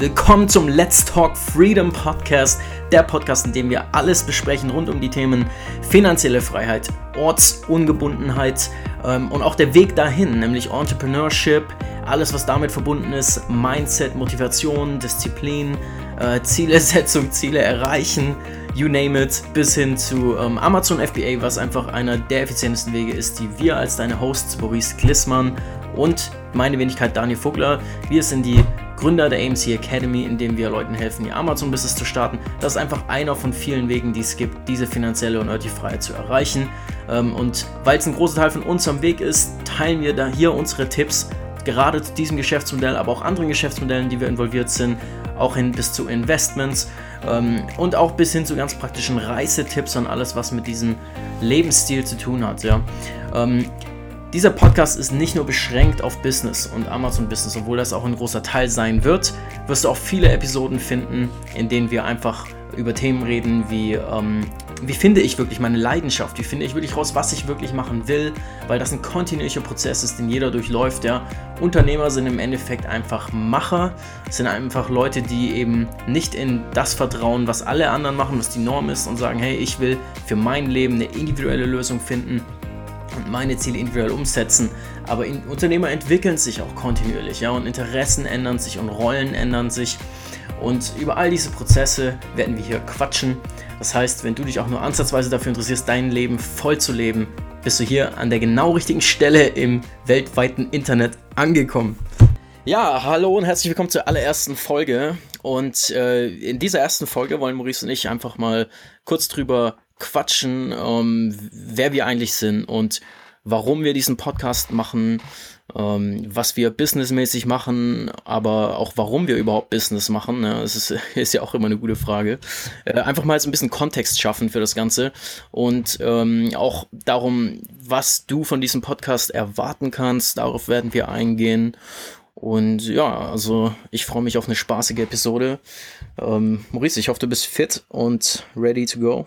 Willkommen zum Let's Talk Freedom Podcast, der Podcast, in dem wir alles besprechen rund um die Themen finanzielle Freiheit, Ortsungebundenheit ähm, und auch der Weg dahin, nämlich Entrepreneurship, alles was damit verbunden ist, Mindset, Motivation, Disziplin, äh, Zielesetzung, Ziele erreichen, you name it, bis hin zu ähm, Amazon FBA, was einfach einer der effizientesten Wege ist, die wir als deine Hosts, Maurice Glissmann und meine Wenigkeit Daniel Vogler, wir sind die Gründer der AMC Academy, in dem wir Leuten helfen, ihr Amazon-Business zu starten. Das ist einfach einer von vielen Wegen, die es gibt, diese finanzielle und örtliche Freiheit zu erreichen. Ähm, und weil es ein großer Teil von uns am Weg ist, teilen wir da hier unsere Tipps, gerade zu diesem Geschäftsmodell, aber auch anderen Geschäftsmodellen, die wir involviert sind, auch hin bis zu Investments ähm, und auch bis hin zu ganz praktischen Reisetipps und alles, was mit diesem Lebensstil zu tun hat. Ja. Ähm, dieser Podcast ist nicht nur beschränkt auf Business und Amazon Business, obwohl das auch ein großer Teil sein wird, wirst du auch viele Episoden finden, in denen wir einfach über Themen reden wie, ähm, wie finde ich wirklich meine Leidenschaft, wie finde ich wirklich raus, was ich wirklich machen will, weil das ein kontinuierlicher Prozess ist, den jeder durchläuft. Ja. Unternehmer sind im Endeffekt einfach Macher, sind einfach Leute, die eben nicht in das vertrauen, was alle anderen machen, was die Norm ist und sagen, hey, ich will für mein Leben eine individuelle Lösung finden und meine Ziele individuell umsetzen. Aber in, Unternehmer entwickeln sich auch kontinuierlich, ja, und Interessen ändern sich und Rollen ändern sich. Und über all diese Prozesse werden wir hier quatschen. Das heißt, wenn du dich auch nur ansatzweise dafür interessierst, dein Leben voll zu leben, bist du hier an der genau richtigen Stelle im weltweiten Internet angekommen. Ja, hallo und herzlich willkommen zur allerersten Folge. Und äh, in dieser ersten Folge wollen Maurice und ich einfach mal kurz drüber quatschen, ähm, wer wir eigentlich sind und warum wir diesen Podcast machen, ähm, was wir businessmäßig machen, aber auch warum wir überhaupt Business machen. Ne? Das ist, ist ja auch immer eine gute Frage. Äh, einfach mal so ein bisschen Kontext schaffen für das Ganze und ähm, auch darum, was du von diesem Podcast erwarten kannst. Darauf werden wir eingehen. Und ja, also ich freue mich auf eine spaßige Episode. Ähm, Maurice, ich hoffe, du bist fit und ready to go.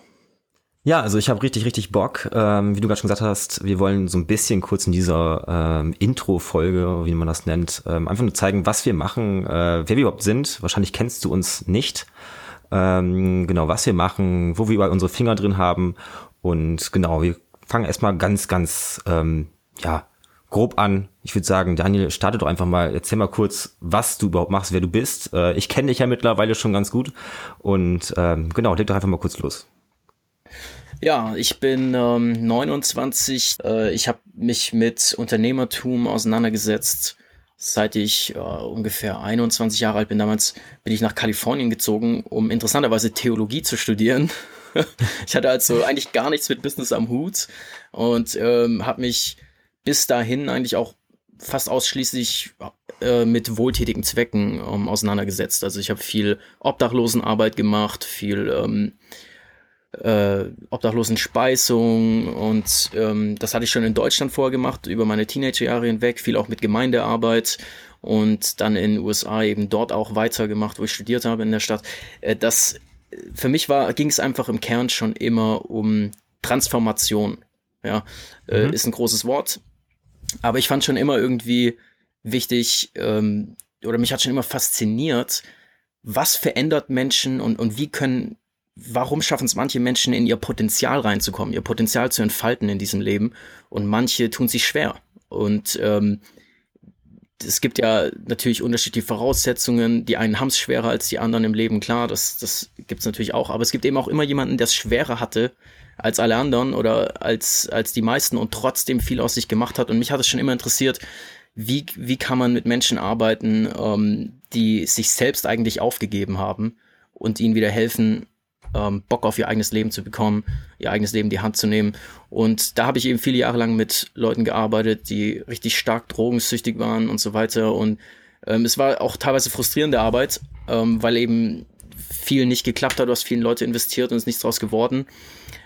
Ja, also ich habe richtig, richtig Bock. Ähm, wie du gerade schon gesagt hast, wir wollen so ein bisschen kurz in dieser ähm, Intro-Folge, wie man das nennt, ähm, einfach nur zeigen, was wir machen, äh, wer wir überhaupt sind. Wahrscheinlich kennst du uns nicht. Ähm, genau, was wir machen, wo wir überall unsere Finger drin haben. Und genau, wir fangen erstmal ganz, ganz, ähm, ja, grob an. Ich würde sagen, Daniel, starte doch einfach mal, erzähl mal kurz, was du überhaupt machst, wer du bist. Äh, ich kenne dich ja mittlerweile schon ganz gut. Und ähm, genau, leg doch einfach mal kurz los. Ja, ich bin ähm, 29. Äh, ich habe mich mit Unternehmertum auseinandergesetzt, seit ich äh, ungefähr 21 Jahre alt bin. Damals bin ich nach Kalifornien gezogen, um interessanterweise Theologie zu studieren. ich hatte also eigentlich gar nichts mit Business am Hut und ähm, habe mich bis dahin eigentlich auch fast ausschließlich äh, mit wohltätigen Zwecken ähm, auseinandergesetzt. Also ich habe viel Obdachlosenarbeit gemacht, viel ähm, äh, Obdachlosenspeisung und ähm, das hatte ich schon in Deutschland vorgemacht, über meine Teenagerjahre hinweg, viel auch mit Gemeindearbeit und dann in den USA eben dort auch weitergemacht, wo ich studiert habe in der Stadt. Äh, das für mich war, ging es einfach im Kern schon immer um Transformation. Ja, äh, mhm. ist ein großes Wort, aber ich fand schon immer irgendwie wichtig ähm, oder mich hat schon immer fasziniert, was verändert Menschen und, und wie können warum schaffen es manche Menschen in ihr Potenzial reinzukommen, ihr Potenzial zu entfalten in diesem Leben und manche tun sich schwer. Und ähm, es gibt ja natürlich unterschiedliche Voraussetzungen. Die einen haben es schwerer als die anderen im Leben, klar, das, das gibt es natürlich auch. Aber es gibt eben auch immer jemanden, der es schwerer hatte als alle anderen oder als, als die meisten und trotzdem viel aus sich gemacht hat. Und mich hat es schon immer interessiert, wie, wie kann man mit Menschen arbeiten, ähm, die sich selbst eigentlich aufgegeben haben und ihnen wieder helfen, ähm, Bock auf ihr eigenes Leben zu bekommen, ihr eigenes Leben in die Hand zu nehmen. Und da habe ich eben viele Jahre lang mit Leuten gearbeitet, die richtig stark drogensüchtig waren und so weiter. Und ähm, es war auch teilweise frustrierende Arbeit, ähm, weil eben viel nicht geklappt hat. Du hast vielen Leute investiert und ist nichts draus geworden.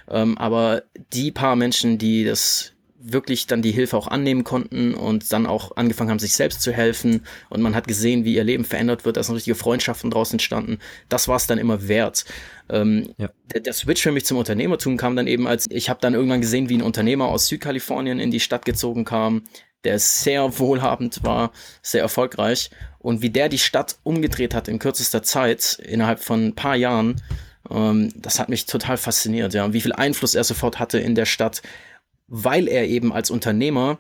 Ähm, aber die paar Menschen, die das wirklich dann die Hilfe auch annehmen konnten und dann auch angefangen haben, sich selbst zu helfen und man hat gesehen, wie ihr Leben verändert wird, da sind richtige Freundschaften draus entstanden. Das war es dann immer wert. Ähm, ja. der, der, Switch für mich zum Unternehmertum kam dann eben, als ich habe dann irgendwann gesehen, wie ein Unternehmer aus Südkalifornien in die Stadt gezogen kam, der sehr wohlhabend war, sehr erfolgreich und wie der die Stadt umgedreht hat in kürzester Zeit, innerhalb von ein paar Jahren, ähm, das hat mich total fasziniert, ja. Und wie viel Einfluss er sofort hatte in der Stadt, weil er eben als Unternehmer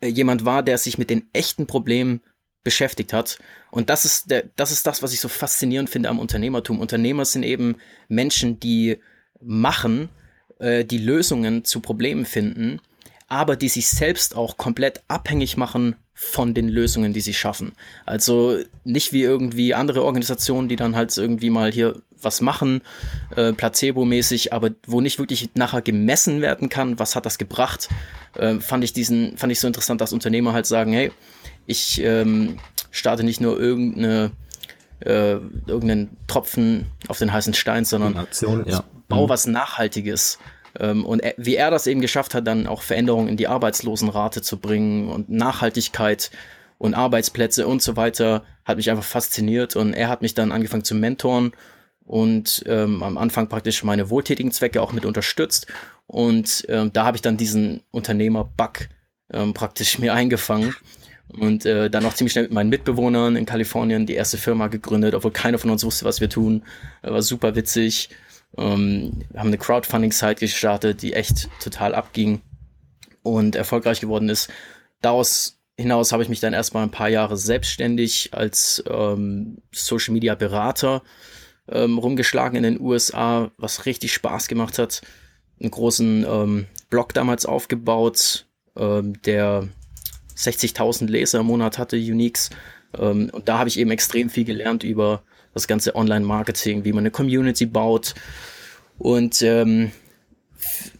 äh, jemand war, der sich mit den echten Problemen beschäftigt hat. Und das ist der, das ist das, was ich so faszinierend finde am Unternehmertum. Unternehmer sind eben Menschen, die machen, äh, die Lösungen zu Problemen finden, aber die sich selbst auch komplett abhängig machen von den Lösungen, die sie schaffen. Also nicht wie irgendwie andere Organisationen, die dann halt irgendwie mal hier was machen, äh, placebo-mäßig, aber wo nicht wirklich nachher gemessen werden kann, was hat das gebracht, äh, fand ich diesen, fand ich so interessant, dass Unternehmer halt sagen, hey, ich ähm, starte nicht nur irgendeine äh, irgendeinen Tropfen auf den heißen Stein, sondern Aktion, ja. bau mhm. was Nachhaltiges. Ähm, und er, wie er das eben geschafft hat, dann auch Veränderungen in die Arbeitslosenrate zu bringen und Nachhaltigkeit und Arbeitsplätze und so weiter, hat mich einfach fasziniert. Und er hat mich dann angefangen zu mentoren und ähm, am Anfang praktisch meine wohltätigen Zwecke auch mit unterstützt. Und ähm, da habe ich dann diesen Unternehmer-Bug ähm, praktisch mir eingefangen und äh, dann auch ziemlich schnell mit meinen Mitbewohnern in Kalifornien die erste Firma gegründet, obwohl keiner von uns wusste, was wir tun. Äh, war super witzig. Ähm, haben eine Crowdfunding-Site gestartet, die echt total abging und erfolgreich geworden ist. Daraus hinaus habe ich mich dann erstmal ein paar Jahre selbstständig als ähm, Social Media Berater ähm, rumgeschlagen in den USA, was richtig Spaß gemacht hat. Einen großen ähm, Blog damals aufgebaut, ähm, der 60.000 Leser im Monat hatte, Uniques. Ähm, und da habe ich eben extrem viel gelernt über das ganze Online-Marketing, wie man eine Community baut und ähm,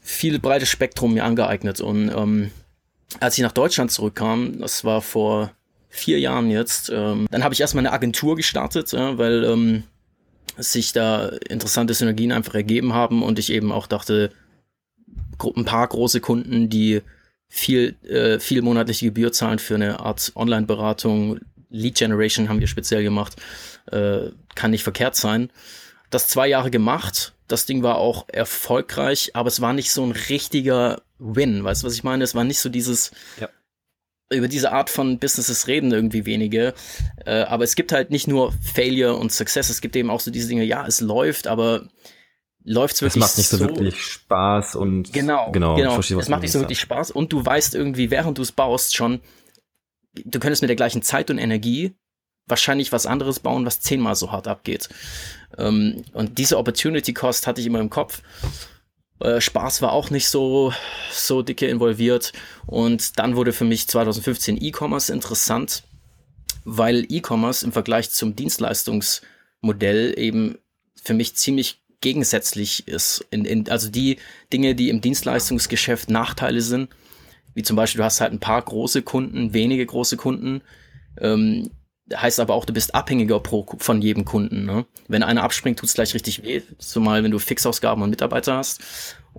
viel breites Spektrum mir angeeignet. Und ähm, als ich nach Deutschland zurückkam, das war vor vier Jahren jetzt, ähm, dann habe ich erstmal eine Agentur gestartet, ja, weil ähm, sich da interessante Synergien einfach ergeben haben und ich eben auch dachte, ein paar große Kunden, die viel, äh, viel monatliche Gebühr zahlen für eine Art Online-Beratung. Lead Generation haben wir speziell gemacht. Äh, kann nicht verkehrt sein. Das zwei Jahre gemacht. Das Ding war auch erfolgreich, aber es war nicht so ein richtiger Win. Weißt du, was ich meine? Es war nicht so dieses, ja. Über diese Art von Businesses reden irgendwie wenige. Äh, aber es gibt halt nicht nur Failure und Success. Es gibt eben auch so diese Dinge, ja, es läuft, aber läuft es wirklich. Es macht nicht so, so, wirklich Spaß und genau, genau, genau. Verstehe, es macht nicht so wirklich Spaß und du weißt irgendwie, während du es baust, schon, du könntest mit der gleichen Zeit und Energie wahrscheinlich was anderes bauen, was zehnmal so hart abgeht. Ähm, und diese Opportunity Cost hatte ich immer im Kopf. Äh, Spaß war auch nicht so, so dicke involviert. Und dann wurde für mich 2015 E-Commerce interessant, weil E-Commerce im Vergleich zum Dienstleistungsmodell eben für mich ziemlich gegensätzlich ist. In, in, also die Dinge, die im Dienstleistungsgeschäft Nachteile sind, wie zum Beispiel, du hast halt ein paar große Kunden, wenige große Kunden, ähm, heißt aber auch, du bist abhängiger pro, von jedem Kunden. Ne? Wenn einer abspringt, tut's gleich richtig weh, zumal wenn du Fixausgaben und Mitarbeiter hast.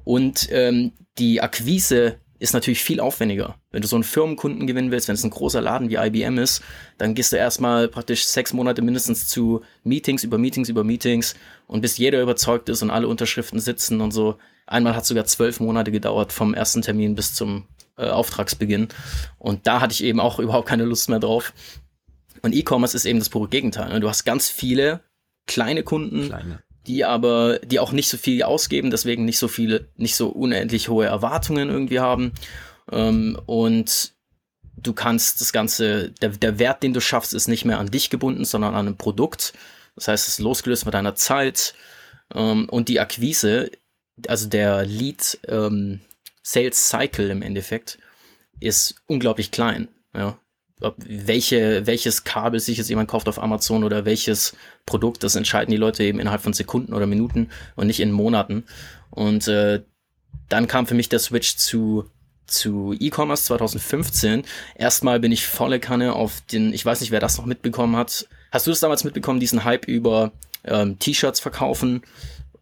Und ähm, die Akquise ist natürlich viel aufwendiger. Wenn du so einen Firmenkunden gewinnen willst, wenn es ein großer Laden wie IBM ist, dann gehst du erstmal praktisch sechs Monate mindestens zu Meetings über Meetings über Meetings und bis jeder überzeugt ist und alle Unterschriften sitzen und so. Einmal hat sogar zwölf Monate gedauert vom ersten Termin bis zum äh, Auftragsbeginn. Und da hatte ich eben auch überhaupt keine Lust mehr drauf. Und E-Commerce ist eben das pure Gegenteil. Ne? Du hast ganz viele kleine Kunden, kleine die aber, die auch nicht so viel ausgeben, deswegen nicht so viele, nicht so unendlich hohe Erwartungen irgendwie haben. Ähm, und du kannst das Ganze, der, der Wert, den du schaffst, ist nicht mehr an dich gebunden, sondern an einem Produkt. Das heißt, es ist losgelöst mit deiner Zeit. Ähm, und die Akquise, also der Lead ähm, Sales Cycle im Endeffekt, ist unglaublich klein. Ja ob welche, welches Kabel sich jetzt jemand kauft auf Amazon oder welches Produkt, das entscheiden die Leute eben innerhalb von Sekunden oder Minuten und nicht in Monaten. Und äh, dann kam für mich der Switch zu zu E-Commerce 2015. Erstmal bin ich volle Kanne auf den, ich weiß nicht, wer das noch mitbekommen hat. Hast du das damals mitbekommen, diesen Hype über ähm, T-Shirts verkaufen?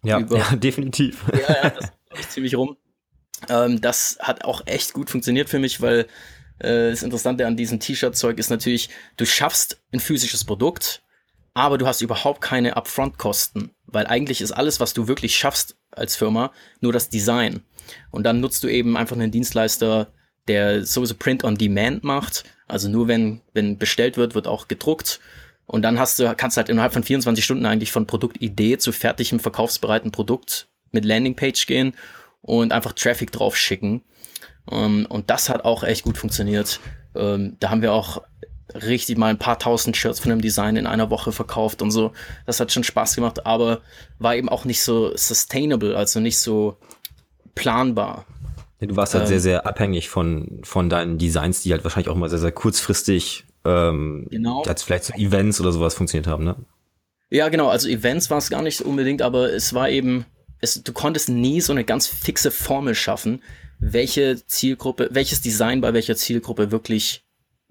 Ja, über, ja, definitiv. Ja, ja, das ich ziemlich rum. Ähm, das hat auch echt gut funktioniert für mich, weil äh, das Interessante an diesem T-Shirt-Zeug ist natürlich, du schaffst ein physisches Produkt, aber du hast überhaupt keine Upfront-Kosten, weil eigentlich ist alles, was du wirklich schaffst als Firma, nur das Design. Und dann nutzt du eben einfach einen Dienstleister, der sowieso Print on Demand macht, Also nur wenn, wenn bestellt wird, wird auch gedruckt. Und dann hast du, kannst du halt innerhalb von 24 Stunden eigentlich von Produktidee zu fertigem verkaufsbereiten Produkt mit Landingpage gehen und einfach Traffic drauf schicken. Ähm, und das hat auch echt gut funktioniert. Ähm, da haben wir auch richtig mal ein paar tausend Shirts von dem Design in einer Woche verkauft und so. Das hat schon Spaß gemacht, aber war eben auch nicht so sustainable, also nicht so planbar. Du warst halt ähm, sehr, sehr abhängig von, von deinen Designs, die halt wahrscheinlich auch immer sehr, sehr kurzfristig ähm, genau. als vielleicht so Events oder sowas funktioniert haben, ne? Ja, genau, also Events war es gar nicht unbedingt, aber es war eben, es, du konntest nie so eine ganz fixe Formel schaffen, welche Zielgruppe, welches Design bei welcher Zielgruppe wirklich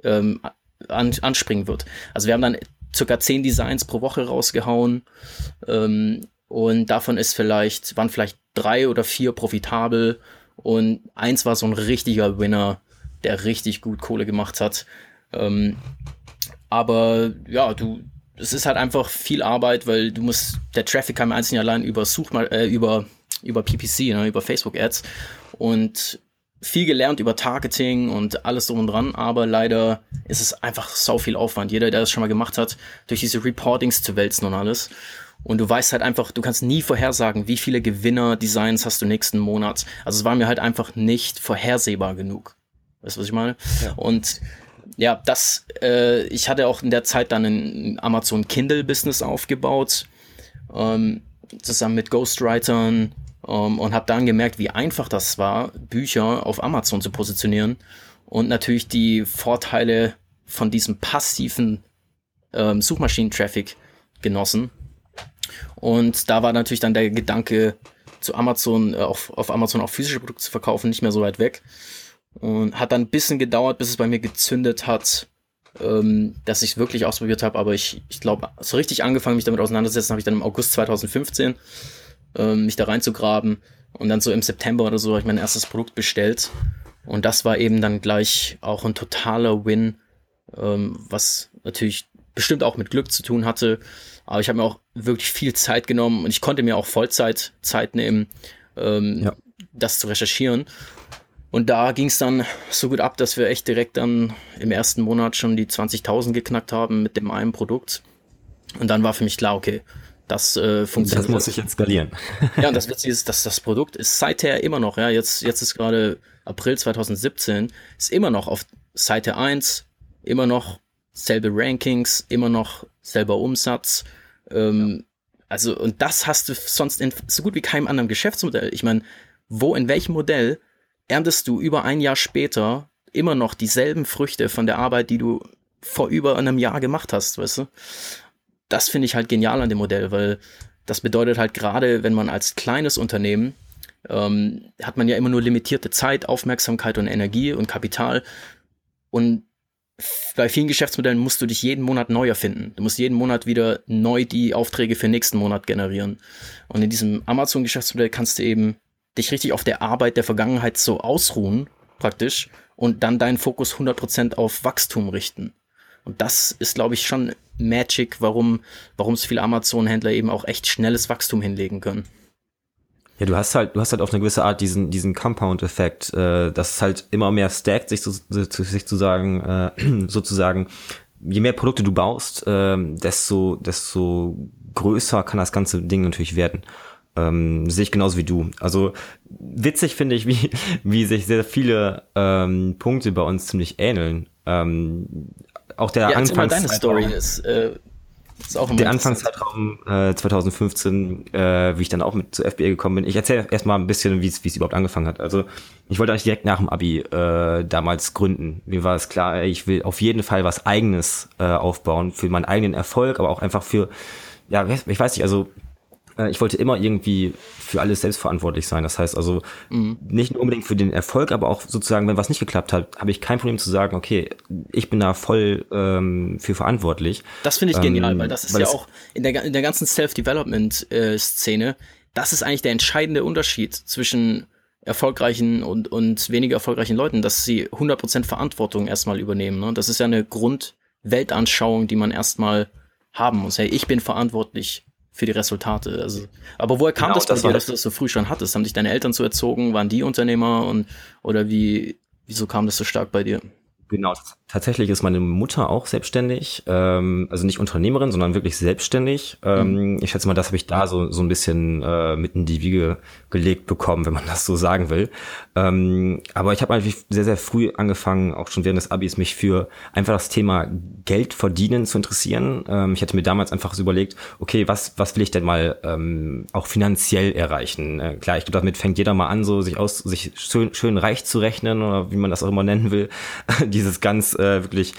ähm, an, anspringen wird. Also wir haben dann circa zehn Designs pro Woche rausgehauen ähm, und davon ist vielleicht, waren vielleicht drei oder vier profitabel und eins war so ein richtiger Winner, der richtig gut Kohle gemacht hat. Ähm, aber ja, du, es ist halt einfach viel Arbeit, weil du musst, der Traffic kam einzeln allein über Suchmal, äh, über, über PPC, ne, über Facebook Ads und viel gelernt über Targeting und alles drum und dran, aber leider ist es einfach so viel Aufwand. Jeder, der das schon mal gemacht hat, durch diese Reportings zu wälzen und alles. Und du weißt halt einfach, du kannst nie vorhersagen, wie viele Gewinner-Designs hast du nächsten Monat. Also es war mir halt einfach nicht vorhersehbar genug. Weißt du, was ich meine? Ja. Und ja, das, äh, ich hatte auch in der Zeit dann ein Amazon Kindle-Business aufgebaut, ähm, zusammen mit Ghostwritern ähm, und habe dann gemerkt, wie einfach das war, Bücher auf Amazon zu positionieren und natürlich die Vorteile von diesem passiven ähm, Suchmaschinen-Traffic genossen. Und da war natürlich dann der Gedanke, zu Amazon, äh, auf, auf Amazon auch physische Produkte zu verkaufen, nicht mehr so weit weg. Und hat dann ein bisschen gedauert, bis es bei mir gezündet hat, ähm, dass ich es wirklich ausprobiert habe. Aber ich, ich glaube, so richtig angefangen, mich damit auseinanderzusetzen, habe ich dann im August 2015 ähm, mich da reinzugraben. Und dann so im September oder so habe ich mein erstes Produkt bestellt. Und das war eben dann gleich auch ein totaler Win, ähm, was natürlich bestimmt auch mit Glück zu tun hatte. Aber ich habe mir auch wirklich viel Zeit genommen und ich konnte mir auch Vollzeit Zeit nehmen, ähm, ja. das zu recherchieren. Und da ging es dann so gut ab, dass wir echt direkt dann im ersten Monat schon die 20.000 geknackt haben mit dem einen Produkt. Und dann war für mich klar, okay, das äh, funktioniert. Das muss ich jetzt skalieren. ja, und das Witzige ist, dass das Produkt ist seither immer noch, ja, jetzt, jetzt ist gerade April 2017, ist immer noch auf Seite 1, immer noch selbe Rankings, immer noch selber Umsatz. Ähm, ja. Also, und das hast du sonst in so gut wie keinem anderen Geschäftsmodell. Ich meine, wo, in welchem Modell erntest du über ein Jahr später immer noch dieselben Früchte von der Arbeit, die du vor über einem Jahr gemacht hast, weißt du? Das finde ich halt genial an dem Modell, weil das bedeutet halt gerade, wenn man als kleines Unternehmen ähm, hat man ja immer nur limitierte Zeit, Aufmerksamkeit und Energie und Kapital. Und bei vielen Geschäftsmodellen musst du dich jeden Monat neu erfinden. Du musst jeden Monat wieder neu die Aufträge für nächsten Monat generieren. Und in diesem Amazon-Geschäftsmodell kannst du eben dich richtig auf der Arbeit der Vergangenheit so ausruhen, praktisch, und dann deinen Fokus 100% auf Wachstum richten. Und das ist, glaube ich, schon Magic, warum, warum es viele Amazon-Händler eben auch echt schnelles Wachstum hinlegen können. Ja, du hast halt, du hast halt auf eine gewisse Art diesen, diesen Compound-Effekt, äh, dass es halt immer mehr stackt, sich, zu, sich zu sagen, äh, sozusagen, je mehr Produkte du baust, äh, desto, desto größer kann das ganze Ding natürlich werden. Ähm, sehe ich genauso wie du. Also witzig finde ich, wie, wie sich sehr viele ähm, Punkte bei uns ziemlich ähneln. Ähm, auch der ja, Anfangs deine Story ist, äh, ist auch der Anfangszeitraum äh, 2015, äh, wie ich dann auch mit zu FBA gekommen bin. Ich erzähle erstmal ein bisschen, wie es überhaupt angefangen hat. Also ich wollte eigentlich direkt nach dem Abi äh, damals gründen. Mir war es klar, ich will auf jeden Fall was Eigenes äh, aufbauen für meinen eigenen Erfolg, aber auch einfach für, ja, ich weiß nicht, also äh, ich wollte immer irgendwie für alles selbstverantwortlich sein. Das heißt also mhm. nicht nur unbedingt für den Erfolg, aber auch sozusagen, wenn was nicht geklappt hat, habe ich kein Problem zu sagen, okay, ich bin da voll ähm, für verantwortlich. Das finde ich ähm, genial, weil das ist weil ja auch in der, in der ganzen Self-Development-Szene, das ist eigentlich der entscheidende Unterschied zwischen erfolgreichen und, und weniger erfolgreichen Leuten, dass sie 100% Verantwortung erstmal übernehmen. Ne? Das ist ja eine Grundweltanschauung, die man erstmal haben muss. Hey, ich bin verantwortlich für die Resultate. Also, aber woher kam genau, das bei das dir, dass du das so früh schon hattest? Haben dich deine Eltern so erzogen? Waren die Unternehmer und oder wie wieso kam das so stark bei dir? Genau, tatsächlich ist meine Mutter auch selbstständig, ähm, also nicht Unternehmerin, sondern wirklich selbstständig. Ähm, mhm. Ich schätze mal, das habe ich da so, so ein bisschen äh, mit in die Wiege gelegt bekommen, wenn man das so sagen will. Ähm, aber ich habe eigentlich sehr, sehr früh angefangen, auch schon während des Abis, mich für einfach das Thema Geld verdienen zu interessieren. Ähm, ich hatte mir damals einfach so überlegt, okay, was, was will ich denn mal ähm, auch finanziell erreichen? Äh, klar, ich glaube, damit fängt jeder mal an, so sich aus, sich schön, schön reich zu rechnen oder wie man das auch immer nennen will. dieses ganz äh, wirklich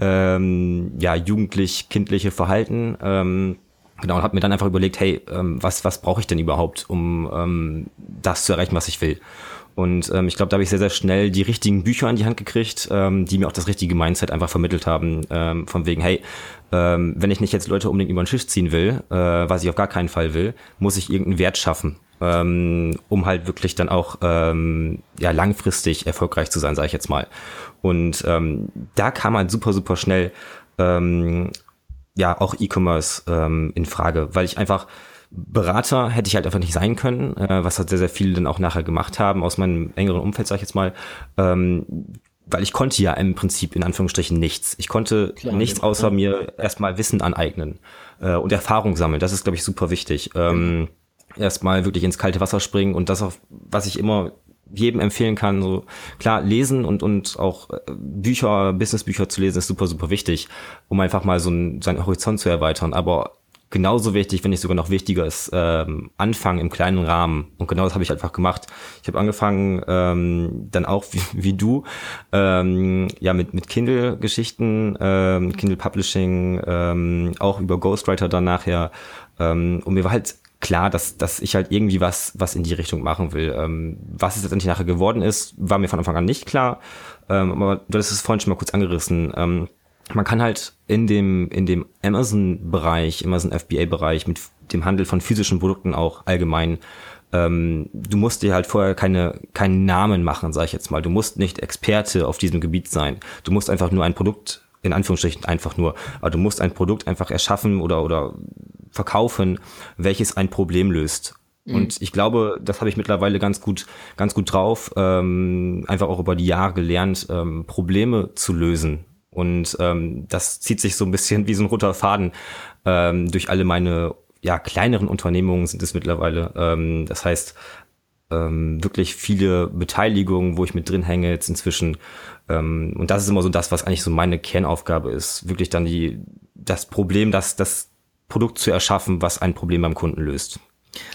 ähm, ja jugendlich kindliche Verhalten. Ähm, genau und habe mir dann einfach überlegt, hey, ähm, was was brauche ich denn überhaupt, um ähm, das zu erreichen, was ich will? Und ähm, ich glaube, da habe ich sehr, sehr schnell die richtigen Bücher an die Hand gekriegt, ähm, die mir auch das richtige Mindset einfach vermittelt haben. Ähm, von wegen, hey, ähm, wenn ich nicht jetzt Leute unbedingt über den Schiff ziehen will, äh, was ich auf gar keinen Fall will, muss ich irgendeinen Wert schaffen ähm, um halt wirklich dann auch ähm, ja langfristig erfolgreich zu sein, sage ich jetzt mal. Und ähm, da kam halt super, super schnell ähm, ja auch E-Commerce ähm, in Frage, weil ich einfach Berater hätte ich halt einfach nicht sein können, äh, was halt sehr, sehr viele dann auch nachher gemacht haben aus meinem engeren Umfeld, sag ich jetzt mal. Ähm, weil ich konnte ja im Prinzip in Anführungsstrichen nichts. Ich konnte Klar, nichts außer mir erstmal Wissen aneignen äh, und Erfahrung sammeln. Das ist, glaube ich, super wichtig. Ähm, erstmal wirklich ins kalte Wasser springen und das auch, was ich immer jedem empfehlen kann, so klar lesen und und auch äh, Bücher, Businessbücher zu lesen ist super super wichtig, um einfach mal so ein, seinen Horizont zu erweitern. Aber genauso wichtig, wenn nicht sogar noch wichtiger ist, ähm, anfangen im kleinen Rahmen. Und genau das habe ich einfach gemacht. Ich habe angefangen, ähm, dann auch wie, wie du, ähm, ja mit mit Kindle-Geschichten, ähm, Kindle Publishing, ähm, auch über Ghostwriter dann nachher. Ähm, und mir war halt klar, dass, dass ich halt irgendwie was, was in die Richtung machen will. Ähm, was es letztendlich nachher geworden ist, war mir von Anfang an nicht klar. Ähm, aber du hast es vorhin schon mal kurz angerissen. Ähm, man kann halt in dem, in dem Amazon-Bereich, Amazon FBA-Bereich mit dem Handel von physischen Produkten auch allgemein ähm, du musst dir halt vorher keine, keinen Namen machen, sag ich jetzt mal. Du musst nicht Experte auf diesem Gebiet sein. Du musst einfach nur ein Produkt, in Anführungsstrichen einfach nur, aber du musst ein Produkt einfach erschaffen oder, oder verkaufen, welches ein Problem löst. Mhm. Und ich glaube, das habe ich mittlerweile ganz gut, ganz gut drauf, ähm, einfach auch über die Jahre gelernt, ähm, Probleme zu lösen. Und ähm, das zieht sich so ein bisschen wie so ein roter Faden ähm, durch alle meine ja, kleineren Unternehmungen sind es mittlerweile. Ähm, das heißt, ähm, wirklich viele Beteiligungen, wo ich mit drin hänge jetzt inzwischen. Ähm, und das ist immer so das, was eigentlich so meine Kernaufgabe ist. Wirklich dann die, das Problem, dass das Produkt zu erschaffen, was ein Problem beim Kunden löst.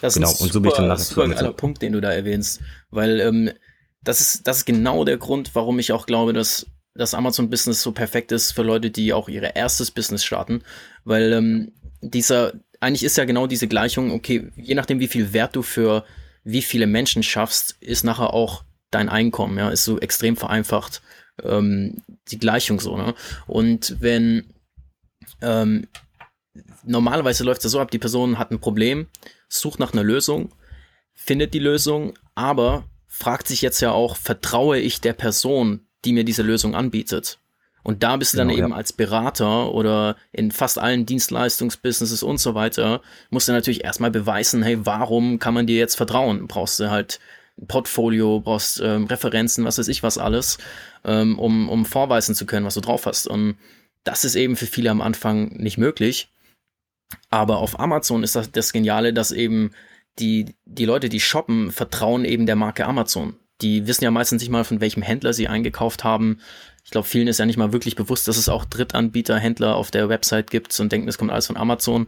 Das genau. ist ein super, und so bin ich super geiler Punkt, den du da erwähnst, weil ähm, das ist das ist genau der Grund, warum ich auch glaube, dass das Amazon Business so perfekt ist für Leute, die auch ihr erstes Business starten, weil ähm, dieser eigentlich ist ja genau diese Gleichung, okay, je nachdem wie viel Wert du für wie viele Menschen schaffst, ist nachher auch dein Einkommen, ja, ist so extrem vereinfacht ähm, die Gleichung so, ne? Und wenn ähm, normalerweise läuft es so ab, die Person hat ein Problem, sucht nach einer Lösung, findet die Lösung, aber fragt sich jetzt ja auch, vertraue ich der Person, die mir diese Lösung anbietet? Und da bist du dann genau, eben ja. als Berater oder in fast allen Dienstleistungsbusinesses und so weiter, musst du natürlich erstmal beweisen, hey, warum kann man dir jetzt vertrauen? Brauchst du halt ein Portfolio, brauchst ähm, Referenzen, was weiß ich was alles, ähm, um, um vorweisen zu können, was du drauf hast. Und das ist eben für viele am Anfang nicht möglich. Aber auf Amazon ist das, das Geniale, dass eben die, die Leute, die shoppen, vertrauen eben der Marke Amazon. Die wissen ja meistens nicht mal, von welchem Händler sie eingekauft haben. Ich glaube, vielen ist ja nicht mal wirklich bewusst, dass es auch Drittanbieter, Händler auf der Website gibt und denken, es kommt alles von Amazon.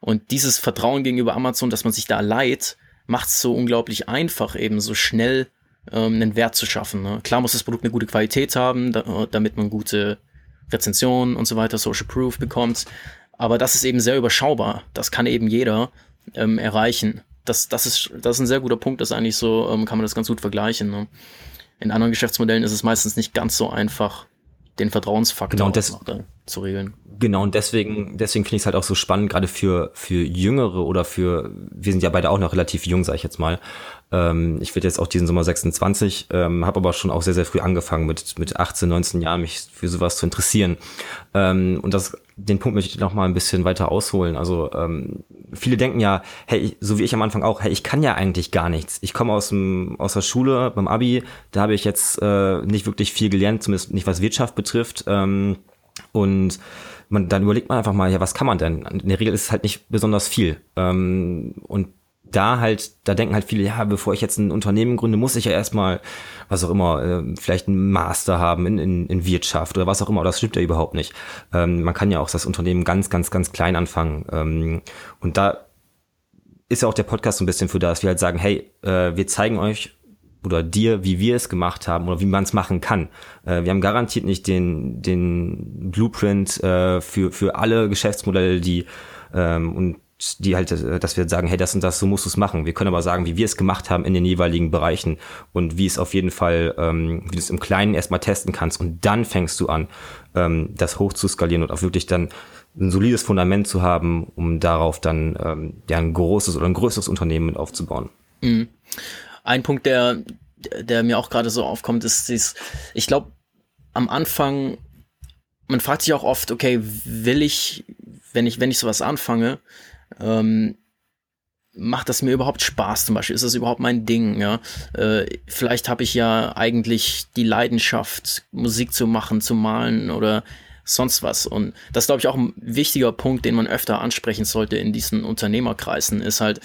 Und dieses Vertrauen gegenüber Amazon, dass man sich da leiht, macht es so unglaublich einfach, eben so schnell ähm, einen Wert zu schaffen. Ne? Klar muss das Produkt eine gute Qualität haben, da, damit man gute Rezensionen und so weiter, Social Proof bekommt. Aber das ist eben sehr überschaubar. Das kann eben jeder ähm, erreichen. Das, das, ist, das ist ein sehr guter Punkt, das eigentlich so, ähm, kann man das ganz gut vergleichen. Ne? In anderen Geschäftsmodellen ist es meistens nicht ganz so einfach, den Vertrauensfaktor genau, das, zu regeln. Genau, und deswegen, deswegen finde ich es halt auch so spannend, gerade für, für Jüngere oder für, wir sind ja beide auch noch relativ jung, sage ich jetzt mal. Ähm, ich werde jetzt auch diesen Sommer 26, ähm, habe aber schon auch sehr, sehr früh angefangen, mit, mit 18, 19 Jahren mich für sowas zu interessieren. Ähm, und das, den Punkt möchte ich noch mal ein bisschen weiter ausholen. Also ähm, viele denken ja, hey, so wie ich am Anfang auch, hey, ich kann ja eigentlich gar nichts. Ich komme aus dem aus der Schule beim Abi, da habe ich jetzt äh, nicht wirklich viel gelernt, zumindest nicht was Wirtschaft betrifft. Ähm, und man, dann überlegt man einfach mal, ja, was kann man denn? In der Regel ist es halt nicht besonders viel. Ähm, und da halt, da denken halt viele, ja, bevor ich jetzt ein Unternehmen gründe, muss ich ja erstmal, was auch immer, äh, vielleicht einen Master haben in, in, in Wirtschaft oder was auch immer. Das stimmt ja überhaupt nicht. Ähm, man kann ja auch das Unternehmen ganz, ganz, ganz klein anfangen. Ähm, und da ist ja auch der Podcast so ein bisschen für das, wir halt sagen, hey, äh, wir zeigen euch oder dir, wie wir es gemacht haben oder wie man es machen kann. Äh, wir haben garantiert nicht den, den Blueprint äh, für, für alle Geschäftsmodelle, die ähm, und die halt, äh, dass wir sagen, hey, das und das, so musst du es machen. Wir können aber sagen, wie wir es gemacht haben in den jeweiligen Bereichen und wie es auf jeden Fall, ähm, wie du es im Kleinen erstmal testen kannst und dann fängst du an, ähm, das hoch zu skalieren und auch wirklich dann ein solides Fundament zu haben, um darauf dann ähm, ja ein großes oder ein größeres Unternehmen aufzubauen. Mhm. Ein Punkt, der, der mir auch gerade so aufkommt, ist, ist ich glaube, am Anfang, man fragt sich auch oft, okay, will ich, wenn ich, wenn ich sowas anfange, ähm, macht das mir überhaupt Spaß zum Beispiel? Ist das überhaupt mein Ding? Ja, äh, vielleicht habe ich ja eigentlich die Leidenschaft, Musik zu machen, zu malen oder sonst was. Und das glaube ich, auch ein wichtiger Punkt, den man öfter ansprechen sollte in diesen Unternehmerkreisen, ist halt,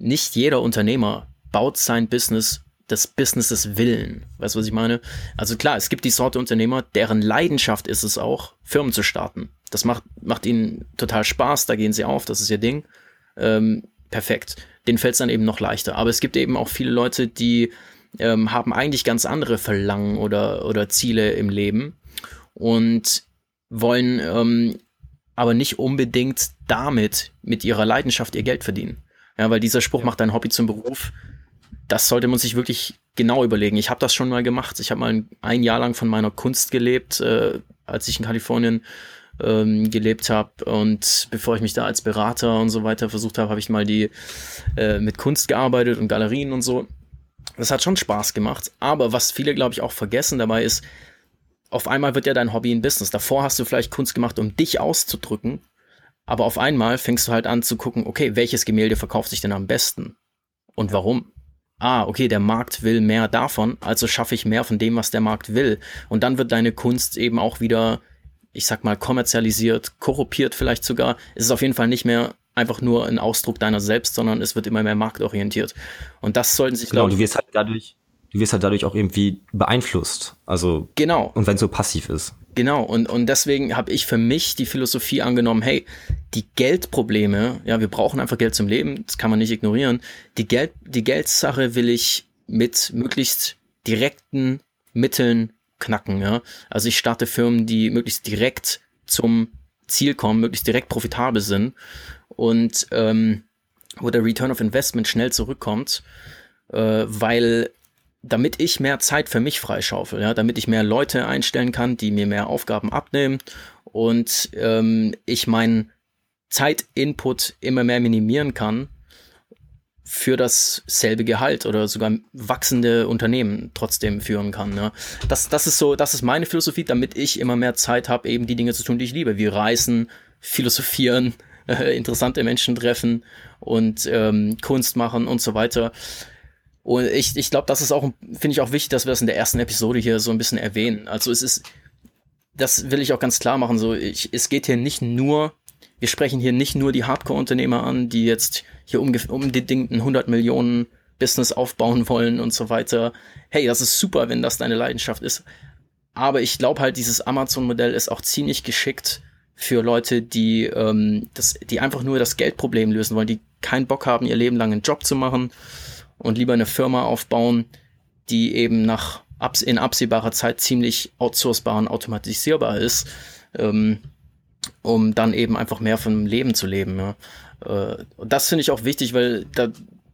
nicht jeder Unternehmer baut sein Business des Businesses Willen. Weißt du, was ich meine? Also klar, es gibt die Sorte Unternehmer, deren Leidenschaft ist es auch, Firmen zu starten. Das macht, macht ihnen total Spaß, da gehen sie auf, das ist ihr Ding. Ähm, perfekt. Den fällt es dann eben noch leichter. Aber es gibt eben auch viele Leute, die ähm, haben eigentlich ganz andere Verlangen oder, oder Ziele im Leben und wollen ähm, aber nicht unbedingt damit, mit ihrer Leidenschaft ihr Geld verdienen. Ja, weil dieser Spruch ja. macht dein Hobby zum Beruf. Das sollte man sich wirklich genau überlegen. Ich habe das schon mal gemacht. Ich habe mal ein, ein, Jahr lang von meiner Kunst gelebt, äh, als ich in Kalifornien ähm, gelebt habe. Und bevor ich mich da als Berater und so weiter versucht habe, habe ich mal die äh, mit Kunst gearbeitet und Galerien und so. Das hat schon Spaß gemacht. Aber was viele, glaube ich, auch vergessen dabei ist, auf einmal wird ja dein Hobby ein Business. Davor hast du vielleicht Kunst gemacht, um dich auszudrücken. Aber auf einmal fängst du halt an zu gucken, okay, welches Gemälde verkauft sich denn am besten? Und warum? Ah, okay, der Markt will mehr davon, also schaffe ich mehr von dem, was der Markt will. Und dann wird deine Kunst eben auch wieder ich sag mal, kommerzialisiert, korruptiert vielleicht sogar. Es ist auf jeden Fall nicht mehr einfach nur ein Ausdruck deiner selbst, sondern es wird immer mehr marktorientiert. Und das sollten sich, genau, du wirst halt dadurch, du wirst halt dadurch auch irgendwie beeinflusst. Also genau. Und wenn es so passiv ist. Genau, und, und deswegen habe ich für mich die Philosophie angenommen, hey, die Geldprobleme, ja, wir brauchen einfach Geld zum Leben, das kann man nicht ignorieren. Die Geld, die Geldsache will ich mit möglichst direkten Mitteln knacken. Ja? Also ich starte Firmen, die möglichst direkt zum Ziel kommen, möglichst direkt profitabel sind und ähm, wo der Return of Investment schnell zurückkommt, äh, weil damit ich mehr Zeit für mich freischaufel, ja, damit ich mehr Leute einstellen kann, die mir mehr Aufgaben abnehmen und ähm, ich meinen Zeitinput immer mehr minimieren kann, für dasselbe Gehalt oder sogar wachsende Unternehmen trotzdem führen kann. Ne? Das, das ist so, das ist meine Philosophie, damit ich immer mehr Zeit habe, eben die Dinge zu tun, die ich liebe, wie Reisen, Philosophieren, äh, interessante Menschen treffen und ähm, Kunst machen und so weiter. Und ich, ich glaube, das ist auch, finde ich auch wichtig, dass wir das in der ersten Episode hier so ein bisschen erwähnen. Also es ist, das will ich auch ganz klar machen, so, ich, es geht hier nicht nur wir sprechen hier nicht nur die Hardcore-Unternehmer an, die jetzt hier unbedingt ein 100 Millionen Business aufbauen wollen und so weiter. Hey, das ist super, wenn das deine Leidenschaft ist. Aber ich glaube halt, dieses Amazon-Modell ist auch ziemlich geschickt für Leute, die, ähm, das, die einfach nur das Geldproblem lösen wollen, die keinen Bock haben, ihr Leben lang einen Job zu machen und lieber eine Firma aufbauen, die eben nach in absehbarer Zeit ziemlich outsourcebar und automatisierbar ist. Ähm, um dann eben einfach mehr vom Leben zu leben. Ja. Äh, das finde ich auch wichtig, weil da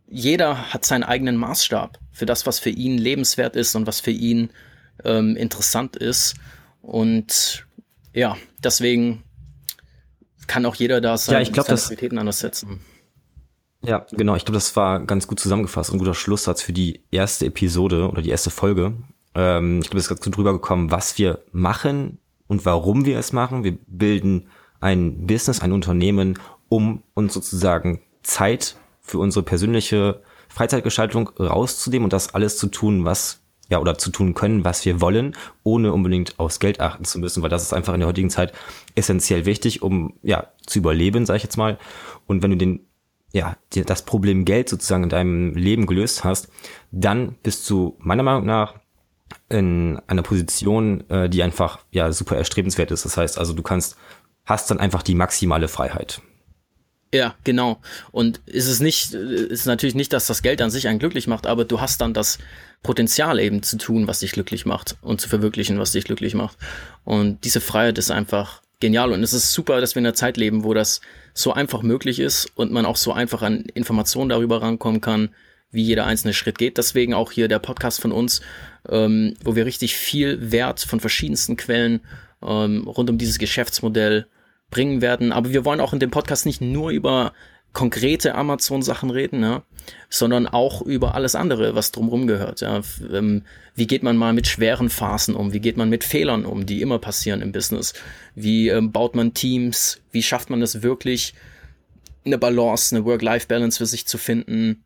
jeder hat seinen eigenen Maßstab für das, was für ihn lebenswert ist und was für ihn ähm, interessant ist. Und ja, deswegen kann auch jeder da seine, ja, ich glaub, seine Prioritäten anders setzen. Ja, genau. Ich glaube, das war ganz gut zusammengefasst und guter Schlusssatz für die erste Episode oder die erste Folge. Ähm, ich glaube, es ist ganz gut drüber gekommen, was wir machen und warum wir es machen. Wir bilden ein Business, ein Unternehmen, um uns sozusagen Zeit für unsere persönliche Freizeitgestaltung rauszunehmen und das alles zu tun, was ja, oder zu tun können, was wir wollen, ohne unbedingt aufs Geld achten zu müssen, weil das ist einfach in der heutigen Zeit essentiell wichtig, um ja zu überleben, sage ich jetzt mal. Und wenn du den ja, das Problem Geld sozusagen in deinem Leben gelöst hast, dann bist du meiner Meinung nach in einer Position, äh, die einfach ja super erstrebenswert ist. Das heißt also, du kannst, hast dann einfach die maximale Freiheit. Ja, genau. Und ist es nicht, ist natürlich nicht, dass das Geld an sich einen glücklich macht, aber du hast dann das Potenzial eben zu tun, was dich glücklich macht und zu verwirklichen, was dich glücklich macht. Und diese Freiheit ist einfach genial. Und es ist super, dass wir in einer Zeit leben, wo das so einfach möglich ist und man auch so einfach an Informationen darüber rankommen kann, wie jeder einzelne Schritt geht. Deswegen auch hier der Podcast von uns, ähm, wo wir richtig viel Wert von verschiedensten Quellen ähm, rund um dieses Geschäftsmodell bringen werden. Aber wir wollen auch in dem Podcast nicht nur über konkrete Amazon-Sachen reden, ja, sondern auch über alles andere, was drumherum gehört. Ja. Ähm, wie geht man mal mit schweren Phasen um? Wie geht man mit Fehlern um, die immer passieren im Business? Wie ähm, baut man Teams? Wie schafft man es wirklich, eine Balance, eine Work-Life-Balance für sich zu finden?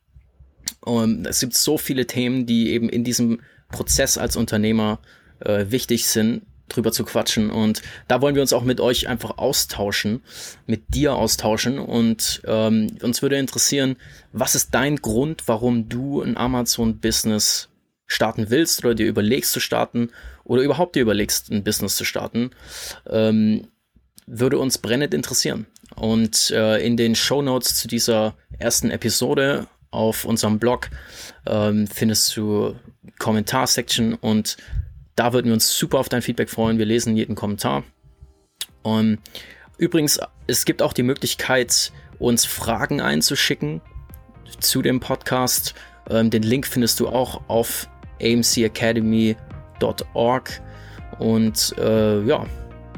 Und es gibt so viele Themen, die eben in diesem Prozess als Unternehmer äh, wichtig sind, drüber zu quatschen. Und da wollen wir uns auch mit euch einfach austauschen, mit dir austauschen. Und ähm, uns würde interessieren, was ist dein Grund, warum du ein Amazon-Business starten willst oder dir überlegst zu starten oder überhaupt dir überlegst, ein Business zu starten, ähm, würde uns brennend interessieren. Und äh, in den Show Notes zu dieser ersten Episode auf unserem Blog ähm, findest du Kommentarsection und da würden wir uns super auf dein Feedback freuen. Wir lesen jeden Kommentar. Und übrigens, es gibt auch die Möglichkeit, uns Fragen einzuschicken zu dem Podcast. Ähm, den Link findest du auch auf amcacademy.org. Und äh, ja,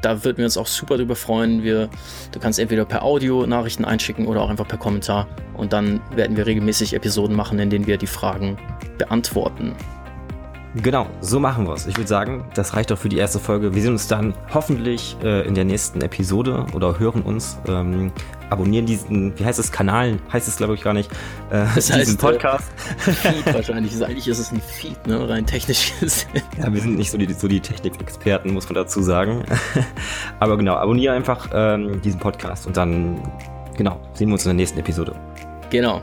da würden wir uns auch super drüber freuen. Wir, du kannst entweder per Audio Nachrichten einschicken oder auch einfach per Kommentar. Und dann werden wir regelmäßig Episoden machen, in denen wir die Fragen beantworten. Genau, so machen wir es. Ich würde sagen, das reicht doch für die erste Folge. Wir sehen uns dann hoffentlich äh, in der nächsten Episode oder hören uns. Ähm, abonnieren diesen, wie heißt es, Kanal, heißt es glaube ich gar nicht, äh, das diesen heißt, äh, Podcast. Äh, Feed wahrscheinlich. eigentlich ist es ein Feed, ne? rein technisch gesehen. Ja, wir sind nicht so die, so die Technikexperten, muss man dazu sagen. Aber genau, abonniere einfach ähm, diesen Podcast und dann, genau, sehen wir uns in der nächsten Episode. Genau.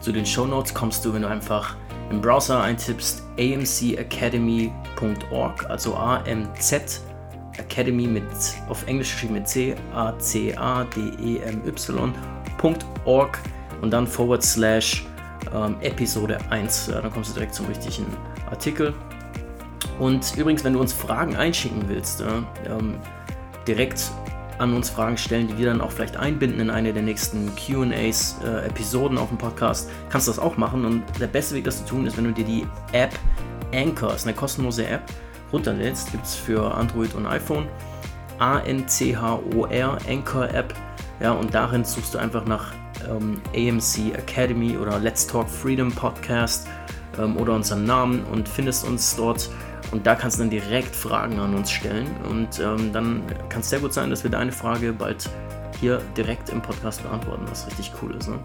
Zu den Show Notes kommst du, wenn du einfach im Browser eintippst amcacademy.org, also AMZ Academy mit auf Englisch geschrieben mit C A C A D E M Y.org und dann forward slash ähm, Episode 1. Ja, dann kommst du direkt zum richtigen Artikel. Und übrigens, wenn du uns Fragen einschicken willst, äh, ähm, direkt an uns Fragen stellen, die wir dann auch vielleicht einbinden in eine der nächsten QAs, äh, Episoden auf dem Podcast, kannst du das auch machen. Und der beste Weg, das zu tun, ist, wenn du dir die App Anchor, ist eine kostenlose App, runterlädst. Gibt es für Android und iPhone. A-N-C-H-O-R, Anchor App. Ja, und darin suchst du einfach nach ähm, AMC Academy oder Let's Talk Freedom Podcast ähm, oder unseren Namen und findest uns dort und da kannst du dann direkt Fragen an uns stellen. Und ähm, dann kann es sehr gut sein, dass wir deine Frage bald hier direkt im Podcast beantworten, was richtig cool ist. Ne?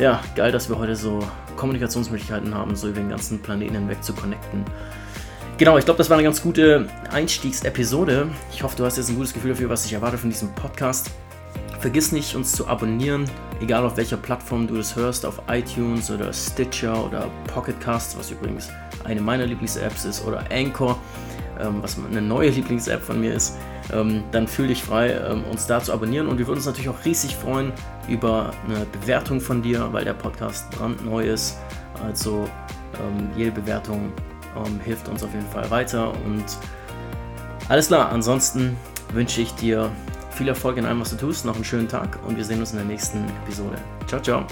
Ja, geil, dass wir heute so Kommunikationsmöglichkeiten haben, so über den ganzen Planeten hinweg zu connecten. Genau, ich glaube, das war eine ganz gute Einstiegsepisode. Ich hoffe, du hast jetzt ein gutes Gefühl dafür, was ich erwarte von diesem Podcast. Vergiss nicht, uns zu abonnieren, egal auf welcher Plattform du das hörst, auf iTunes oder Stitcher oder Pocketcast, was übrigens eine meiner Lieblings-Apps ist, oder Anchor, ähm, was eine neue Lieblings-App von mir ist, ähm, dann fühl dich frei, ähm, uns da zu abonnieren. Und wir würden uns natürlich auch riesig freuen über eine Bewertung von dir, weil der Podcast brandneu ist. Also ähm, jede Bewertung ähm, hilft uns auf jeden Fall weiter. Und alles klar, ansonsten wünsche ich dir viel Erfolg in allem, was du tust, noch einen schönen Tag und wir sehen uns in der nächsten Episode. Ciao, ciao.